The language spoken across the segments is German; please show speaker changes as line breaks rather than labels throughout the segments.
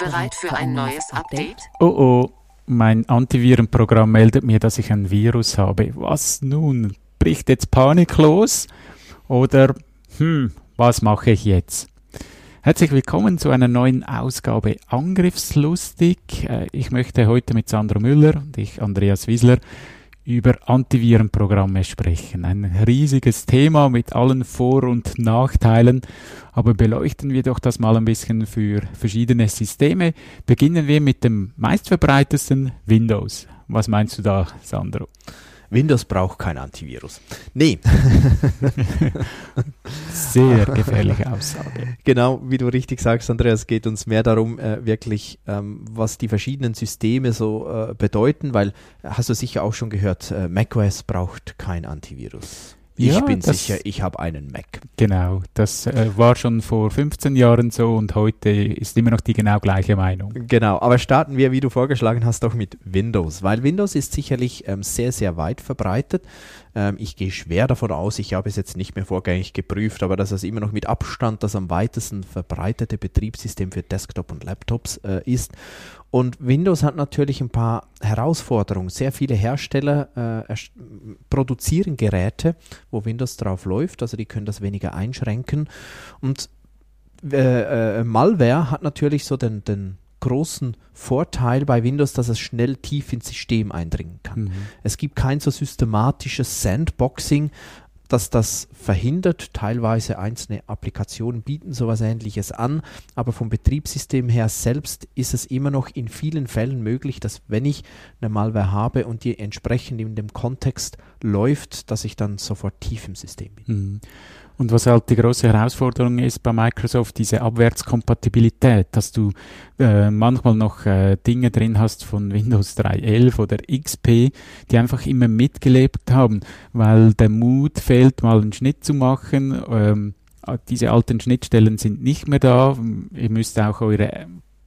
Bereit für ein neues Update?
Oh oh, mein Antivirenprogramm meldet mir, dass ich ein Virus habe. Was nun? Bricht jetzt Panik los? Oder, hm, was mache ich jetzt? Herzlich willkommen zu einer neuen Ausgabe Angriffslustig. Äh, ich möchte heute mit Sandro Müller und ich, Andreas Wiesler, über Antivirenprogramme sprechen. Ein riesiges Thema mit allen Vor- und Nachteilen, aber beleuchten wir doch das mal ein bisschen für verschiedene Systeme. Beginnen wir mit dem meistverbreitetsten Windows. Was meinst du da, Sandro?
Windows braucht kein Antivirus. Nee.
Sehr gefährliche Aussage.
Genau, wie du richtig sagst, Andreas, geht uns mehr darum, äh, wirklich, ähm, was die verschiedenen Systeme so äh, bedeuten, weil hast du sicher auch schon gehört, äh, macOS braucht kein Antivirus. Ich
Ja,
bin
das-
sicher, ich habe einen Mac.
Genau, das äh, war schon vor 15 Jahren so und heute ist immer noch die genau gleiche Meinung.
Genau, aber starten wir, wie du vorgeschlagen hast, doch mit Windows, weil Windows ist sicherlich ähm, sehr, sehr weit verbreitet. Ähm, ich gehe schwer davon aus, ich habe es jetzt nicht mehr vorgängig geprüft, aber dass es immer noch mit Abstand das am weitesten verbreitete Betriebssystem für Desktop und Laptops äh, ist. Und Windows hat natürlich ein paar Herausforderungen. Sehr viele Hersteller äh, produzieren Geräte, wo Windows drauf läuft, also die können das weniger einschränken. Und äh, äh, Malware hat natürlich so den, den großen Vorteil bei Windows, dass es schnell tief ins System eindringen kann.
Mhm.
Es gibt kein so systematisches Sandboxing, das das verhindert. Teilweise einzelne Applikationen bieten sowas ähnliches an, aber vom Betriebssystem her selbst ist es immer noch in vielen Fällen möglich, dass wenn ich eine Malware habe und die entsprechend in dem Kontext läuft, dass ich dann sofort tief im System bin.
Mhm. Und was halt die große Herausforderung ist bei Microsoft, diese Abwärtskompatibilität, dass du äh, manchmal noch äh, Dinge drin hast von Windows 3.11 oder XP, die einfach immer mitgelebt haben, weil der Mut fehlt, mal einen Schnitt zu machen. Ähm, diese alten Schnittstellen sind nicht mehr da. Ihr müsst auch eure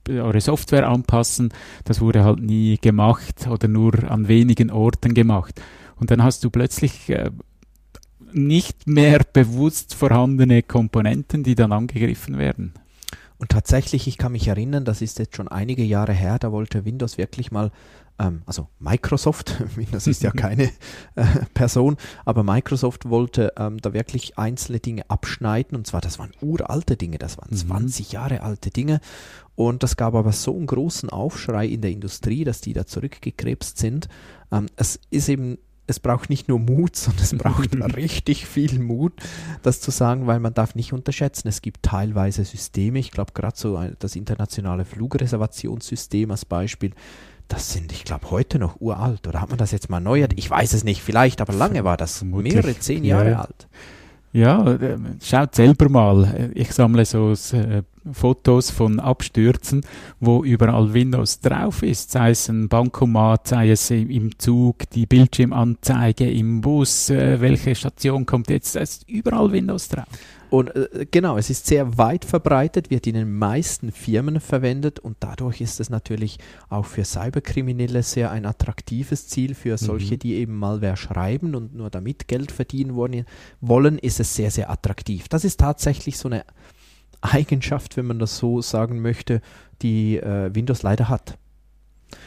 eure Software anpassen. Das wurde halt nie gemacht oder nur an wenigen Orten gemacht. Und dann hast du plötzlich äh, nicht mehr bewusst vorhandene Komponenten, die dann angegriffen werden.
Und tatsächlich, ich kann mich erinnern, das ist jetzt schon einige Jahre her, da wollte Windows wirklich mal, ähm, also Microsoft, Windows ist ja keine äh, Person, aber Microsoft wollte ähm, da wirklich einzelne Dinge abschneiden und zwar, das waren uralte Dinge, das waren
Mhm.
20 Jahre alte Dinge und das gab aber so einen großen Aufschrei in der Industrie, dass die da zurückgekrebst sind. Ähm, es ist eben es braucht nicht nur Mut, sondern es braucht richtig viel Mut, das zu sagen, weil man darf nicht unterschätzen, es gibt teilweise Systeme, ich glaube gerade so das internationale Flugreservationssystem als Beispiel, das sind, ich glaube, heute noch uralt. Oder hat man das jetzt mal erneuert? Ich weiß es nicht, vielleicht, aber lange war das.
Vermutlich,
Mehrere, zehn
ja,
Jahre
ja.
alt.
Ja, äh, schaut selber mal. Ich sammle so äh, Fotos von Abstürzen, wo überall Windows drauf ist, sei es ein Bankomat, sei es im- Zug, die Bildschirmanzeige im Bus, äh, welche Station kommt jetzt, da ist überall Windows drauf.
Und äh, genau, es ist sehr weit verbreitet, wird in den meisten Firmen verwendet und dadurch ist es natürlich auch für Cyberkriminelle sehr ein attraktives Ziel. Für solche,
Mhm.
die eben Malware schreiben und nur damit Geld verdienen wollen, wollen, ist es sehr, sehr attraktiv. Das ist tatsächlich so eine Eigenschaft, wenn man das so sagen möchte, die äh, Windows leider hat.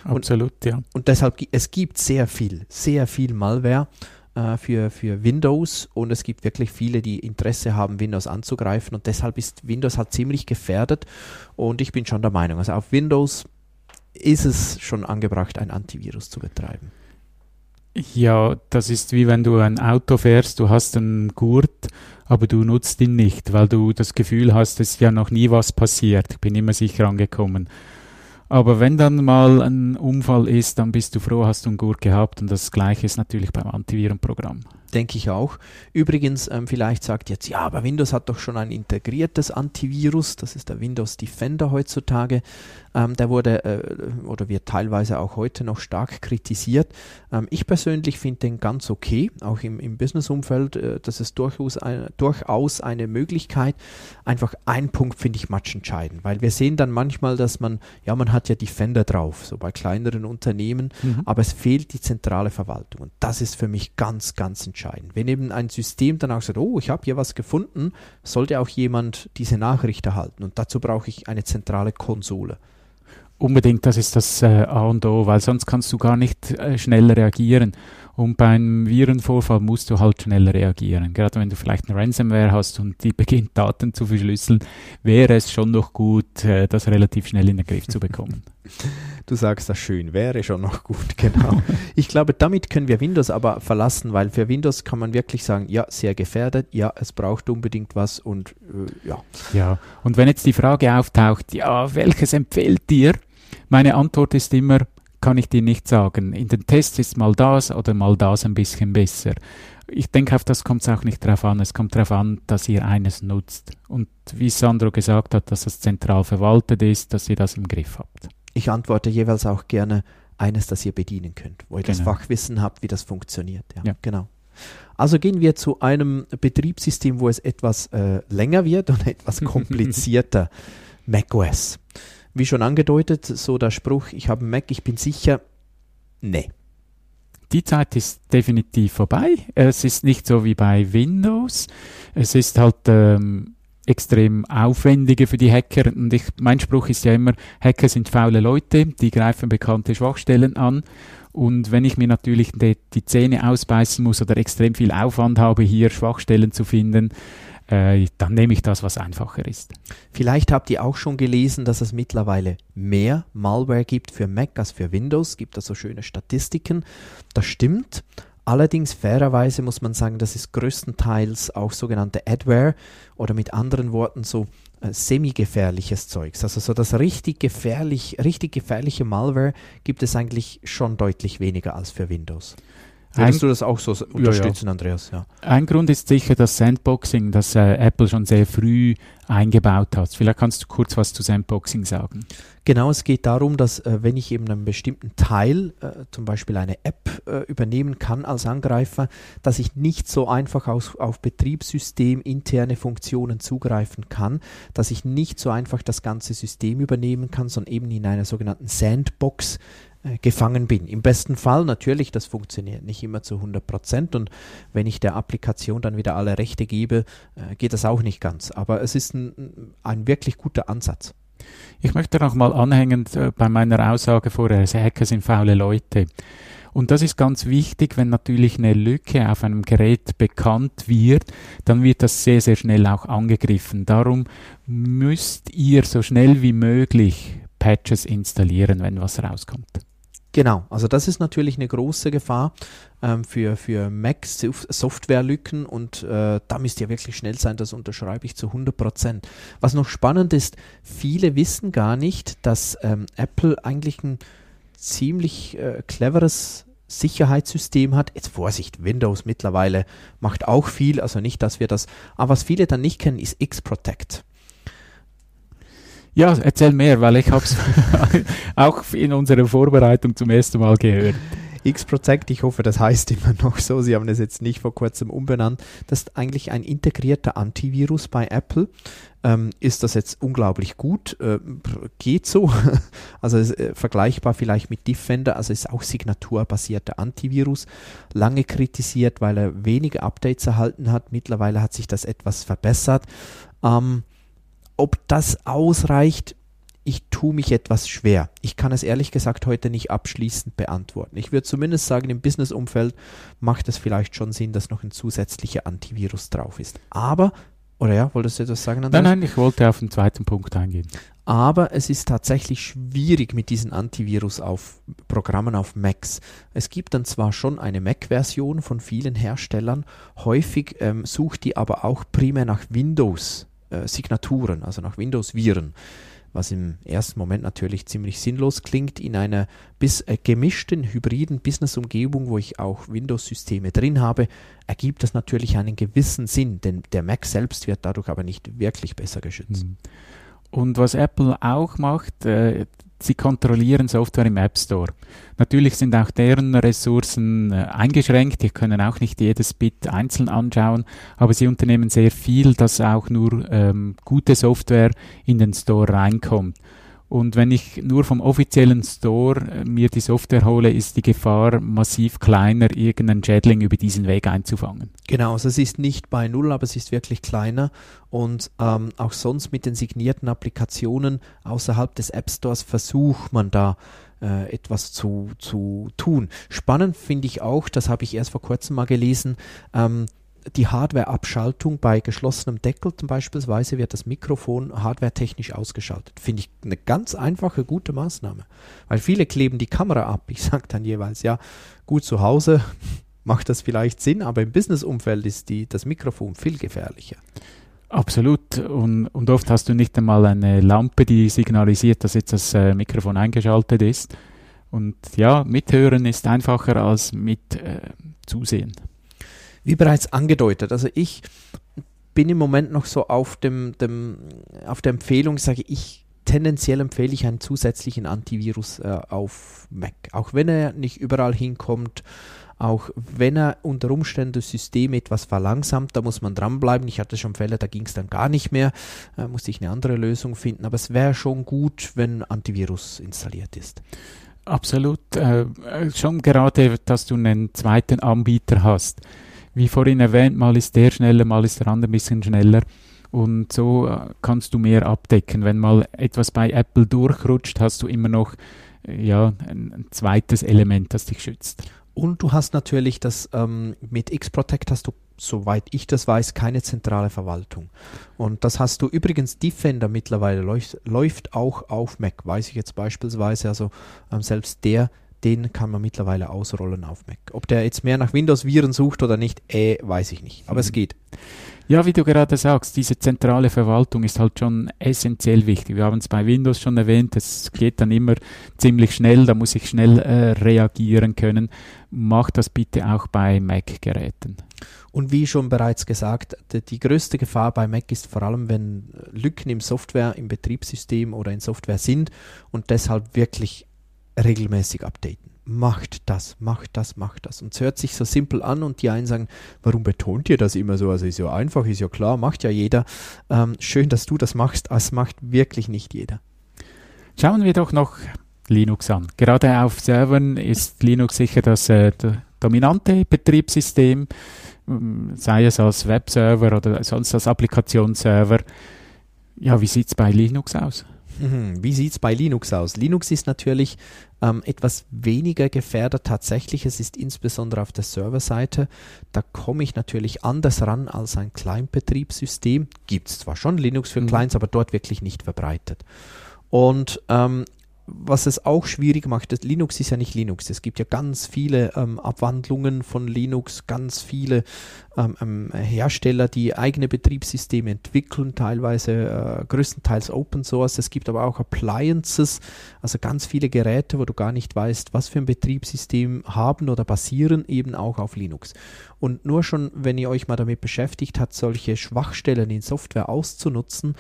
Und-
Absolut, ja.
Und deshalb, es gibt sehr viel, sehr viel Malware äh, für, für Windows und es gibt wirklich viele, die Interesse haben, Windows anzugreifen und deshalb ist Windows halt ziemlich gefährdet und ich bin schon der Meinung, also auf Windows ist es schon angebracht, ein Antivirus zu betreiben.
Ja, das ist wie wenn du ein Auto fährst, du hast einen Gurt, aber du nutzt ihn nicht, weil du das Gefühl hast, es ist ja noch nie was passiert. Ich bin immer sicher angekommen. Aber wenn dann mal ein Unfall ist, dann bist du froh, hast du einen Gurt gehabt und das gleiche ist natürlich beim Antivirenprogramm.
Denke ich auch. Übrigens, ähm, vielleicht sagt jetzt, ja, aber Windows hat doch schon ein integriertes Antivirus, das ist der Windows Defender heutzutage. Ähm, der wurde äh, oder wird teilweise auch heute noch stark kritisiert. Ähm, ich persönlich finde den ganz okay, auch im, im Business-Umfeld, äh, das ist durchaus, ein, durchaus eine Möglichkeit. Einfach ein Punkt finde ich matchentscheidend, weil wir sehen dann manchmal, dass man, ja, man hat ja Defender drauf, so bei kleineren Unternehmen, mhm. aber es fehlt die zentrale Verwaltung. Und das ist für mich ganz, ganz entscheidend. Wenn eben ein System dann auch sagt, oh, ich habe hier was gefunden, sollte auch jemand diese Nachricht erhalten. Und dazu brauche ich eine zentrale Konsole.
Unbedingt, das ist das äh, A und O, weil sonst kannst du gar nicht äh, schnell reagieren. Und beim Virenvorfall musst du halt schnell reagieren. Gerade wenn du vielleicht eine Ransomware hast und die beginnt Daten zu verschlüsseln, wäre es schon noch gut, äh, das relativ schnell in den Griff zu bekommen.
Du sagst das schön, wäre schon noch gut, genau. ich glaube, damit können wir Windows aber verlassen, weil für Windows kann man wirklich sagen, ja, sehr gefährdet, ja, es braucht unbedingt was und äh, ja.
Ja, und wenn jetzt die Frage auftaucht, ja, welches empfiehlt dir? Meine Antwort ist immer, kann ich dir nicht sagen. In den Tests ist mal das oder mal das ein bisschen besser. Ich denke, auf das kommt es auch nicht drauf an. Es kommt darauf an, dass ihr eines nutzt. Und wie Sandro gesagt hat, dass es zentral verwaltet ist, dass ihr das im Griff habt.
Ich antworte jeweils auch gerne eines, das ihr bedienen könnt, wo ihr genau. das Fachwissen habt, wie das funktioniert. Ja, ja. genau. Also gehen wir zu einem Betriebssystem, wo es etwas äh, länger wird und etwas komplizierter. macOS wie schon angedeutet, so der Spruch, ich habe einen Mac, ich bin sicher, nee.
Die Zeit ist definitiv vorbei. Es ist nicht so wie bei Windows. Es ist halt ähm, extrem aufwendiger für die Hacker. Und ich, mein Spruch ist ja immer, Hacker sind faule Leute, die greifen bekannte Schwachstellen an. Und wenn ich mir natürlich die, die Zähne ausbeißen muss oder extrem viel Aufwand habe, hier Schwachstellen zu finden, äh, dann nehme ich das, was einfacher ist.
Vielleicht habt ihr auch schon gelesen, dass es mittlerweile mehr Malware gibt für Mac als für Windows. Gibt da so schöne Statistiken. Das stimmt. Allerdings fairerweise muss man sagen, das ist größtenteils auch sogenannte Adware oder mit anderen Worten so äh, semi-gefährliches Zeugs. Also so das richtig gefährlich, richtig gefährliche Malware gibt es eigentlich schon deutlich weniger als für Windows. Würdest du das auch so unterstützen, ja, ja. Andreas? Ja.
Ein Grund ist sicher das Sandboxing, das äh, Apple schon sehr früh eingebaut hat. Vielleicht kannst du kurz was zu Sandboxing sagen.
Genau, es geht darum, dass äh, wenn ich eben einen bestimmten Teil, äh, zum Beispiel eine App, äh, übernehmen kann als Angreifer, dass ich nicht so einfach aus, auf Betriebssystem interne Funktionen zugreifen kann, dass ich nicht so einfach das ganze System übernehmen kann, sondern eben in einer sogenannten Sandbox gefangen bin. Im besten Fall natürlich, das funktioniert nicht immer zu 100 Prozent und wenn ich der Applikation dann wieder alle Rechte gebe, äh, geht das auch nicht ganz. Aber es ist ein, ein wirklich guter Ansatz.
Ich möchte noch mal anhängend äh, bei meiner Aussage vorher, Hacker sind faule Leute. Und das ist ganz wichtig, wenn natürlich eine Lücke auf einem Gerät bekannt wird, dann wird das sehr, sehr schnell auch angegriffen. Darum müsst ihr so schnell wie möglich Patches installieren, wenn was rauskommt.
Genau, also das ist natürlich eine große Gefahr ähm, für, für Mac Softwarelücken und äh, da müsst ihr wirklich schnell sein, das unterschreibe ich zu 100 Prozent. Was noch spannend ist, viele wissen gar nicht, dass ähm, Apple eigentlich ein ziemlich äh, cleveres Sicherheitssystem hat. Jetzt Vorsicht, Windows mittlerweile macht auch viel, also nicht, dass wir das, aber was viele dann nicht kennen, ist X-Protect.
Ja, erzähl mehr, weil ich habe es auch in unserer Vorbereitung zum ersten Mal gehört.
X-Protect, ich hoffe, das heißt immer noch so, Sie haben es jetzt nicht vor kurzem umbenannt. Das ist eigentlich ein integrierter Antivirus bei Apple. Ähm, ist das jetzt unglaublich gut? Äh, geht so. Also ist, äh, vergleichbar vielleicht mit Defender, also ist auch signaturbasierter Antivirus. Lange kritisiert, weil er wenige Updates erhalten hat. Mittlerweile hat sich das etwas verbessert. Ähm, ob das ausreicht, ich tue mich etwas schwer. Ich kann es ehrlich gesagt heute nicht abschließend beantworten. Ich würde zumindest sagen, im Business-Umfeld macht es vielleicht schon Sinn, dass noch ein zusätzlicher Antivirus drauf ist. Aber, oder ja, wolltest du etwas sagen?
Andreas? Nein, nein, ich wollte auf den zweiten Punkt eingehen.
Aber es ist tatsächlich schwierig mit diesen Antivirus auf Programmen auf Macs. Es gibt dann zwar schon eine Mac-Version von vielen Herstellern, häufig ähm, sucht die aber auch primär nach Windows äh, Signaturen, also nach Windows-Viren. was im ersten Moment natürlich ziemlich sinnlos klingt, in einer bis äh, gemischten hybriden Business-Umgebung, wo ich auch Windows-Systeme drin habe, ergibt das natürlich einen gewissen Sinn, denn der Mac selbst wird dadurch aber nicht wirklich besser geschützt. Mhm.
Und was Apple auch macht, äh, sie kontrollieren Software im App Store. Natürlich sind auch deren Ressourcen äh, eingeschränkt, die können auch nicht jedes Bit einzeln anschauen, aber sie unternehmen sehr viel, dass auch nur ähm, gute Software in den Store reinkommt. Und wenn ich nur vom offiziellen Store äh, mir die Software hole, ist die Gefahr massiv kleiner, irgendeinen Schädling über diesen Weg einzufangen.
Genau, also es ist nicht bei Null, aber es ist wirklich kleiner. Und ähm, auch sonst mit den signierten Applikationen außerhalb des App Stores versucht man da äh, etwas zu, zu tun. Spannend finde ich auch, das habe ich erst vor kurzem mal gelesen, ähm, die Hardware-Abschaltung bei geschlossenem Deckel zum beispielsweise wird das Mikrofon hardwaretechnisch ausgeschaltet. Finde ich eine ganz einfache, gute Maßnahme. Weil viele kleben die Kamera ab. Ich sage dann jeweils, ja, gut zu Hause macht das vielleicht Sinn, aber im Business-Umfeld ist die, das Mikrofon viel gefährlicher.
Absolut. Und, und, oft hast du nicht einmal eine Lampe, die signalisiert, dass jetzt das äh, Mikrofon eingeschaltet ist. Und ja, mithören ist einfacher als mit äh, zusehen.
Wie bereits angedeutet, also ich bin im Moment noch so auf, dem, dem auf der Empfehlung, sage ich, tendenziell empfehle ich einen zusätzlichen Antivirus äh, auf Mac. Auch wenn er nicht überall hinkommt, auch wenn er unter Umständen das System etwas verlangsamt, da muss man dranbleiben. Ich hatte schon Fälle, da ging es dann gar nicht mehr, äh, musste ich eine andere Lösung finden. Aber es wäre schon gut, wenn Antivirus installiert ist.
Absolut. Äh, schon gerade, dass du einen zweiten Anbieter hast wie vorhin erwähnt, mal ist der schneller, mal ist der andere ein bisschen schneller. Und so äh, kannst du mehr abdecken. Wenn mal etwas bei Apple durchrutscht, hast du immer noch äh, ja, ein, zweites Element, das dich schützt.
Und du hast natürlich das, ähm, mit X-Protect hast du, soweit ich das weiß, keine zentrale Verwaltung. Und das hast du übrigens, Defender mittlerweile läuft, läuft auch auf Mac, weiß ich jetzt beispielsweise. Also ähm, selbst der den kann man mittlerweile ausrollen auf Mac. Ob der jetzt mehr nach Windows-Viren sucht oder nicht, äh, weiß ich nicht. Aber mhm. es geht.
Ja, wie du gerade sagst, diese zentrale Verwaltung ist halt schon essentiell wichtig. Wir haben es bei Windows schon erwähnt, es geht dann immer ziemlich schnell, da muss ich schnell äh, reagieren können. Mach das bitte auch bei Mac-Geräten.
Und wie schon bereits gesagt, die, die, größte Gefahr bei Mac ist vor allem, wenn Lücken im Software, im Betriebssystem oder in Software sind und deshalb wirklich regelmäßig updaten. Macht das, macht das, macht das. Und es hört sich so simpel an und die einen sagen, warum betont ihr das immer so? Also ist ja einfach, ist ja klar, macht ja jeder. Ähm, schön, dass du das machst, es macht wirklich nicht jeder.
Schauen wir doch noch Linux an. Gerade auf Servern ist Linux sicher das äh, dominante Betriebssystem, ähm, sei es als Webserver oder sonst als Applikationsserver. Ja, wie sieht es bei Linux aus?
Mhm. Wie sieht es bei Linux aus? Linux ist natürlich ähm, etwas weniger gefährdet tatsächlich. Es ist insbesondere auf der Serverseite. Da komme ich natürlich anders ran als ein Kleinbetriebssystem. Gibt es zwar schon Linux für mhm. Clients, aber dort wirklich nicht verbreitet. Und ähm, was es auch schwierig macht, das Linux ist ja nicht Linux. Es gibt ja ganz viele ähm, Abwandlungen von Linux, ganz viele ähm, Hersteller, die eigene Betriebssysteme entwickeln, teilweise äh, größtenteils Open Source. Es gibt aber auch Appliances, also ganz viele Geräte, wo du gar nicht weißt, was für ein Betriebssystem haben oder basieren eben auch auf Linux. Und nur schon, wenn ihr euch mal damit beschäftigt habt, solche Schwachstellen in Software auszunutzen,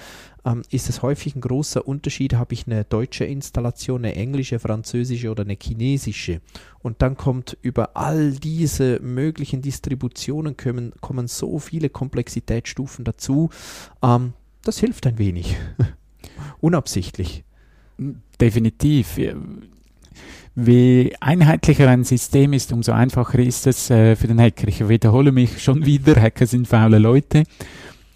ähm, ist es häufig ein großer Unterschied, habe ich eine deutsche Installation, eine englische, französische oder eine chinesische. Und dann kommt über all diese möglichen Distributionen kommen, kommen so viele Komplexitätsstufen dazu. Ähm, das hilft ein wenig. Unabsichtlich.
Definitiv. Je einheitlicher ein System ist, umso einfacher ist es äh, für den Hacker. Ich wiederhole mich schon wieder, Hacker sind faule Leute.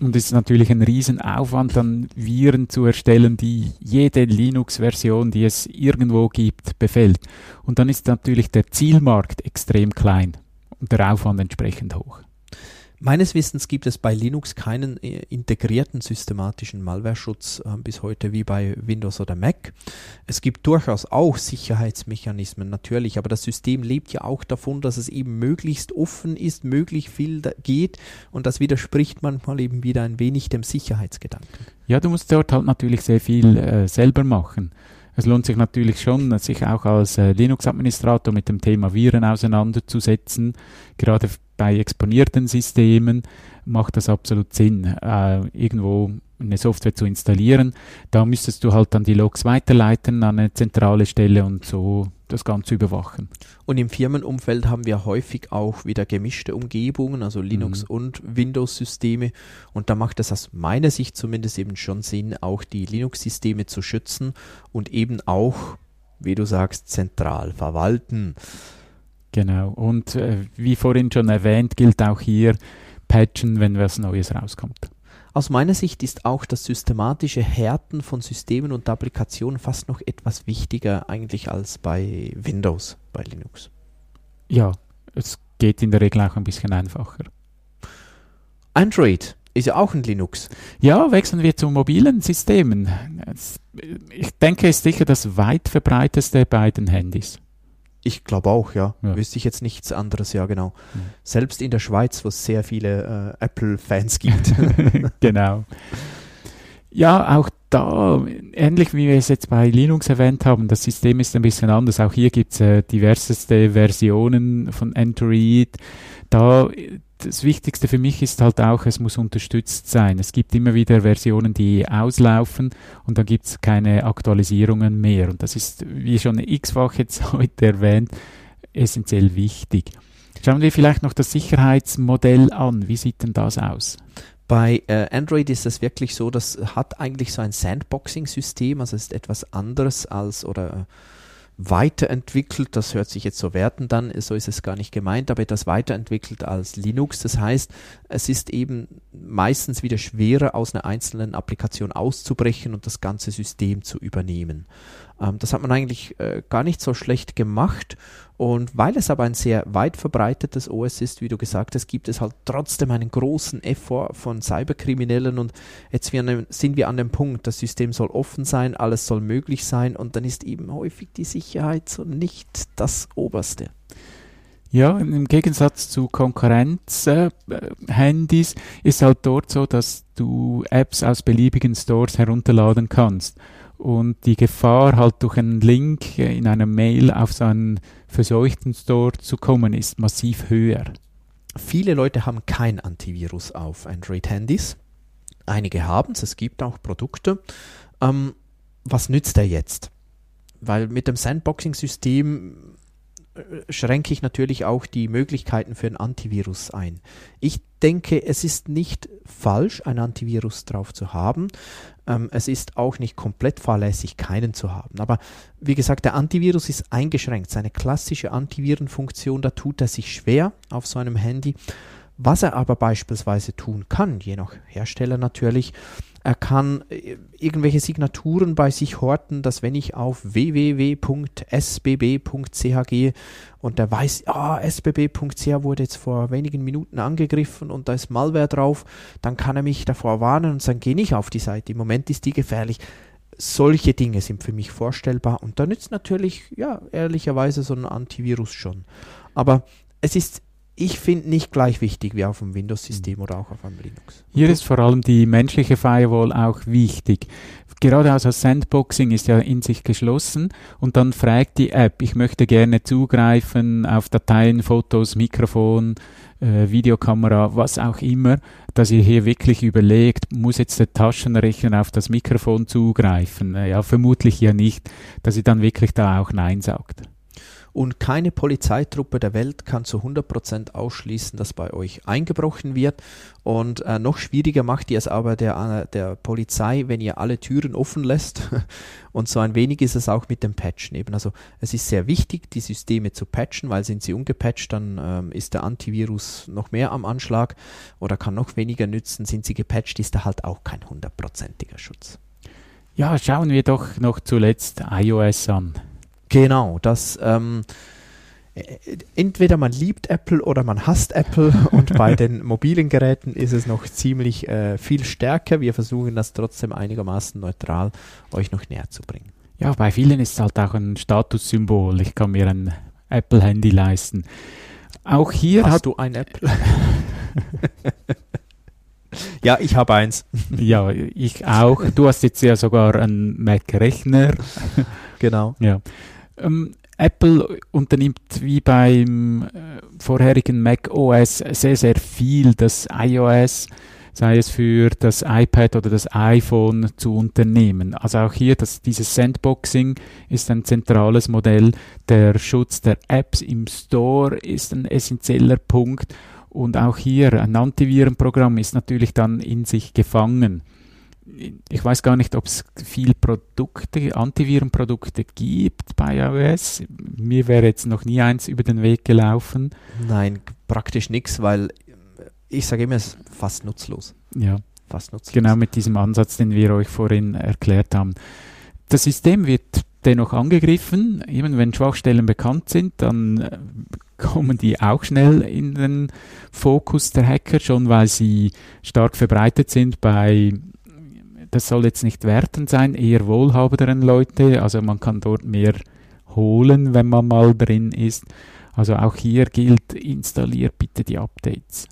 Und es ist natürlich ein Riesenaufwand, dann Viren zu erstellen, die jede Linux-Version, die es irgendwo gibt, befällt. Und dann ist natürlich der Zielmarkt extrem klein und der Aufwand entsprechend hoch.
Meines Wissens gibt es bei Linux keinen äh, integrierten systematischen Malwareschutz äh, bis heute wie bei Windows oder Mac. Es gibt durchaus auch Sicherheitsmechanismen natürlich, aber das System lebt ja auch davon, dass es eben möglichst offen ist, möglichst viel geht und das widerspricht manchmal eben wieder ein wenig dem Sicherheitsgedanken.
Ja, du musst dort halt natürlich sehr viel äh, selber machen. Es lohnt sich natürlich schon, sich auch als äh, Linux-Administrator mit dem Thema Viren auseinanderzusetzen. Gerade bei exponierten Systemen macht das absolut Sinn, äh, irgendwo eine Software zu installieren. Da müsstest du halt dann die Logs weiterleiten an eine zentrale Stelle und so das Ganze überwachen.
Und im Firmenumfeld haben wir häufig auch wieder gemischte Umgebungen, also Linux- mhm. und Windows-Systeme. Und da macht es aus meiner Sicht zumindest eben schon Sinn, auch die Linux-Systeme zu schützen und eben auch, wie du sagst, zentral verwalten.
Genau. Und äh, wie vorhin schon erwähnt, gilt auch hier patchen, wenn was Neues rauskommt.
Aus meiner Sicht ist auch das systematische Härten von Systemen und Applikationen fast noch etwas wichtiger eigentlich als bei Windows, bei Linux.
Ja, es geht in der Regel auch ein bisschen einfacher.
Android ist ja auch ein Linux.
Ja, wechseln wir zu mobilen Systemen. Ich denke, es ist sicher das weit verbreiteste bei den Handys.
Ich glaube auch, ja. ja. Wüsste ich jetzt nichts anderes, ja, genau. Mhm. Selbst in der Schweiz, wo es sehr viele äh, Apple-Fans gibt.
genau. Ja, auch da, ähnlich wie wir es jetzt bei Linux erwähnt haben, das System ist ein bisschen anders. Auch hier gibt es äh, diverseste Versionen von Android. Da das Wichtigste für mich ist halt auch, es muss unterstützt sein. Es gibt immer wieder Versionen, die auslaufen und dann gibt es keine Aktualisierungen mehr. Und das ist, wie schon x-fach jetzt heute erwähnt, essentiell wichtig. Schauen wir vielleicht noch das Sicherheitsmodell an. Wie sieht denn das aus?
Bei äh, Android ist es wirklich so, das hat eigentlich so ein Sandboxing-System, also ist etwas anderes als oder äh, weiterentwickelt, das hört sich jetzt so wertend an, so ist es gar nicht gemeint, aber etwas weiterentwickelt als Linux. Das heißt, es ist eben meistens wieder schwerer, aus einer einzelnen Applikation auszubrechen und das ganze System zu übernehmen. Ähm, das hat man eigentlich äh, gar nicht so schlecht gemacht. Und weil es aber ein sehr weit verbreitetes OS ist, wie du gesagt hast, gibt es halt trotzdem einen großen Effort von Cyberkriminellen. Und jetzt sind wir an dem Punkt, das System soll offen sein, alles soll möglich sein. Und dann ist eben häufig die Sicherheit so nicht das Oberste.
Ja, im Gegensatz zu Konkurrenz-Handys äh, ist halt dort so, dass du Apps aus beliebigen Stores herunterladen kannst und die Gefahr, halt durch einen Link in einer Mail auf so einen verseuchten Store zu kommen, ist massiv höher.
Viele Leute haben kein Antivirus auf Android-Handys. Einige haben es, es gibt auch Produkte. Ähm, was nützt er jetzt? Weil mit dem Sandboxing-System äh, schränke ich natürlich auch die Möglichkeiten für ein Antivirus ein. Ich denke, es ist nicht falsch, ein Antivirus drauf zu haben. Ähm, es ist auch nicht komplett fahrlässig, keinen zu haben. Aber wie gesagt, der Antivirus ist eingeschränkt. Seine klassische Antivirenfunktion, da tut er sich schwer auf so einem Handy. Was er aber beispielsweise tun kann, je nach Hersteller natürlich, er kann äh, irgendwelche Signaturen bei sich horten, dass wenn ich auf www.sbb.ch gehe und der weiß, ah, sbb.ch wurde jetzt vor wenigen Minuten angegriffen und da ist Malware drauf, dann kann er mich davor warnen und sagen, geh nicht auf die Seite, im Moment ist die gefährlich. Solche Dinge sind für mich vorstellbar und da nützt natürlich, ja, ehrlicherweise so ein Antivirus schon. Aber es ist ich finde nicht gleich wichtig wie auf dem Windows-System mhm. oder auch auf einem Linux.
Hier ist vor allem die menschliche Firewall auch wichtig. Gerade also Sandboxing ist ja in sich geschlossen und dann fragt die App, ich möchte gerne zugreifen auf Dateien, Fotos, Mikrofon, äh, Videokamera, was auch immer, dass ihr hier wirklich überlegt, muss jetzt der Taschenrechner auf das Mikrofon zugreifen? Äh, ja, vermutlich ja nicht, dass ihr dann wirklich da auch Nein sagt.
Und keine Polizeitruppe der Welt kann zu 100% ausschließen, dass bei euch eingebrochen wird. Und äh, noch schwieriger macht ihr es aber der, äh, der Polizei, wenn ihr alle Türen offen lässt. Und so ein wenig ist es auch mit dem Patchen eben. Also es ist sehr wichtig, die Systeme zu patchen, weil sind sie ungepatcht, dann ähm, ist der Antivirus noch mehr am Anschlag oder kann noch weniger nützen. Sind sie gepatcht, ist er halt auch kein hundertprozentiger Schutz.
Ja, schauen wir doch noch zuletzt iOS an.
Genau, das ähm, äh, entweder man liebt Apple oder man hasst Apple und bei den mobilen Geräten ist es noch ziemlich äh, viel stärker. Wir versuchen das trotzdem einigermaßen neutral euch noch näher zu bringen.
Ja, bei vielen ist es halt auch ein Statussymbol. Ich kann mir ein Apple-Handy leisten. Auch hier
Hast du ein Apple? ja, ich habe eins.
ja ich auch. Du hast jetzt ja sogar einen Mac-Rechner.
Genau.
Ja. Ähm, Apple unternimmt wie beim äh, vorherigen Mac OS sehr, sehr viel, das iOS, sei es für das iPad oder das iPhone zu unternehmen. Also auch hier, das, dieses Sandboxing ist ein zentrales Modell. Der Schutz der Apps im Store ist ein essentieller Punkt. Und auch hier ein Antivirenprogramm ist natürlich dann in sich gefangen ich weiß gar nicht, ob es viel Produkte, Antivirenprodukte gibt bei iOS. Mir wäre jetzt noch nie eins über den Weg gelaufen.
Nein, praktisch nichts, weil ich sage immer, es ist fast nutzlos.
Ja,
Fast nutzlos.
genau mit diesem Ansatz, den wir euch vorhin erklärt haben. Das System wird dennoch angegriffen. Eben wenn Schwachstellen bekannt sind, dann äh, kommen die auch schnell in den Fokus der Hacker, schon weil sie stark verbreitet sind bei das soll jetzt nicht wertend sein, eher wohlhabenderen Leute. Also man kann dort mehr holen, wenn man mal drin ist. Also auch hier gilt, installiert bitte die Updates.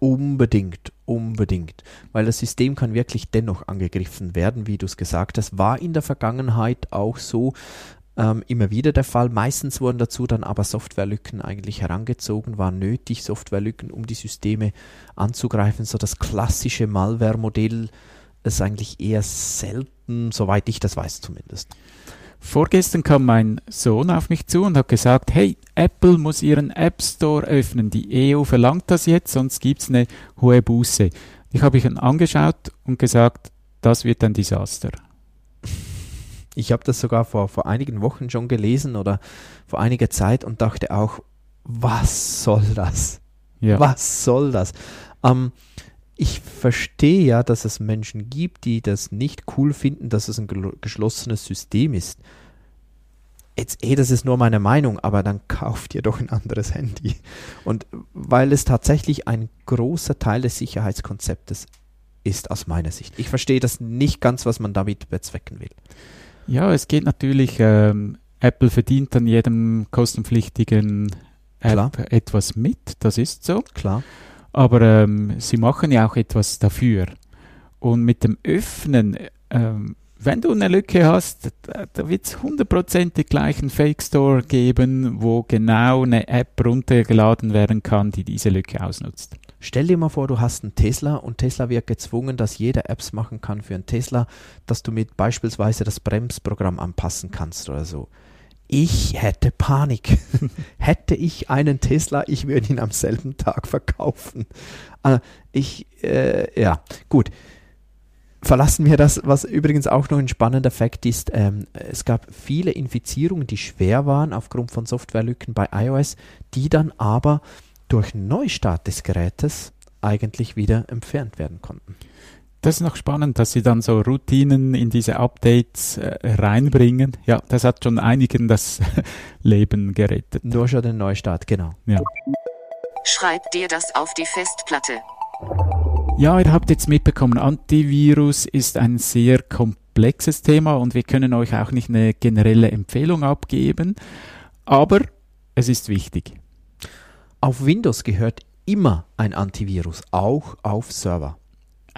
Unbedingt, unbedingt. Weil das System kann wirklich dennoch angegriffen werden, wie du es gesagt hast. War in der Vergangenheit auch so ähm, immer wieder der Fall. Meistens wurden dazu dann aber Softwarelücken eigentlich herangezogen, waren nötig, Softwarelücken, um die Systeme anzugreifen. So das klassische Malware-Modell ist eigentlich eher selten, soweit ich das weiß zumindest.
Vorgestern kam mein Sohn auf mich zu und hat gesagt, hey, Apple muss ihren App Store öffnen. Die EU verlangt das jetzt, sonst gibt es eine hohe Buße. Ich habe ihn angeschaut und gesagt, das wird ein Desaster.
Ich habe das sogar vor, vor einigen Wochen schon gelesen oder vor einiger Zeit und dachte auch, was soll das?
Ja.
Was soll das? Ähm, ich verstehe ja, dass es Menschen gibt, die das nicht cool finden, dass es ein geschlossenes System ist. Jetzt, eh, das ist nur meine Meinung, aber dann kauft ihr doch ein anderes Handy. Und weil es tatsächlich ein großer Teil des Sicherheitskonzeptes ist, aus meiner Sicht. Ich verstehe das nicht ganz, was man damit bezwecken will.
Ja, es geht natürlich, ähm, Apple verdient an jedem kostenpflichtigen App
Klar.
etwas mit, das ist so.
Klar.
Aber ähm, sie machen ja auch etwas dafür. Und mit dem Öffnen, ähm, wenn du eine Lücke hast, da, da wird es hundertprozentig gleich einen Fake Store geben, wo genau eine App runtergeladen werden kann, die diese Lücke ausnutzt.
Stell dir mal vor, du hast einen Tesla und Tesla wird gezwungen, dass jeder Apps machen kann für einen Tesla, dass du mit beispielsweise das Bremsprogramm anpassen kannst oder so. Ich hätte Panik. hätte ich einen Tesla, ich würde ihn am selben Tag verkaufen. Äh, ich, äh, ja, gut. Verlassen wir das, was übrigens auch noch ein spannender Fakt ist. Ähm, es gab viele Infizierungen, die schwer waren aufgrund von Softwarelücken bei iOS, die dann aber durch Neustart des Gerätes eigentlich wieder entfernt werden konnten.
Das ist noch spannend, dass sie dann so Routinen in diese Updates äh, reinbringen. Ja, das hat schon einigen das Leben gerettet.
Nur schon den Neustart, genau.
Ja.
Schreib dir das auf die Festplatte.
Ja, ihr habt jetzt mitbekommen, Antivirus ist ein sehr komplexes Thema und wir können euch auch nicht eine generelle Empfehlung abgeben, aber es ist wichtig.
Auf Windows gehört immer ein Antivirus, auch auf Server.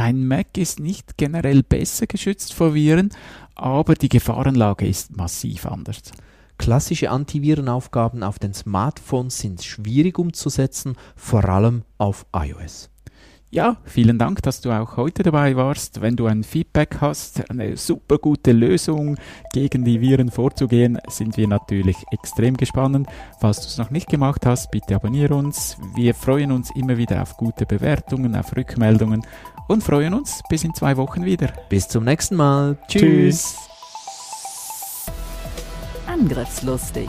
Ein Mac ist nicht generell besser geschützt vor Viren, aber die Gefahrenlage ist massiv anders.
Klassische Antivirenaufgaben auf den Smartphones sind schwierig umzusetzen, vor allem auf iOS.
Ja, vielen Dank, dass du auch heute dabei warst. Wenn du ein Feedback hast, eine super gute Lösung gegen die Viren vorzugehen, sind wir natürlich extrem gespannt. Falls du es noch nicht gemacht hast, bitte abonniere uns. Wir freuen uns immer wieder auf gute Bewertungen, auf Rückmeldungen und freuen uns bis in zwei Wochen wieder.
Bis zum nächsten Mal.
Tschüss.
Angriffslustig.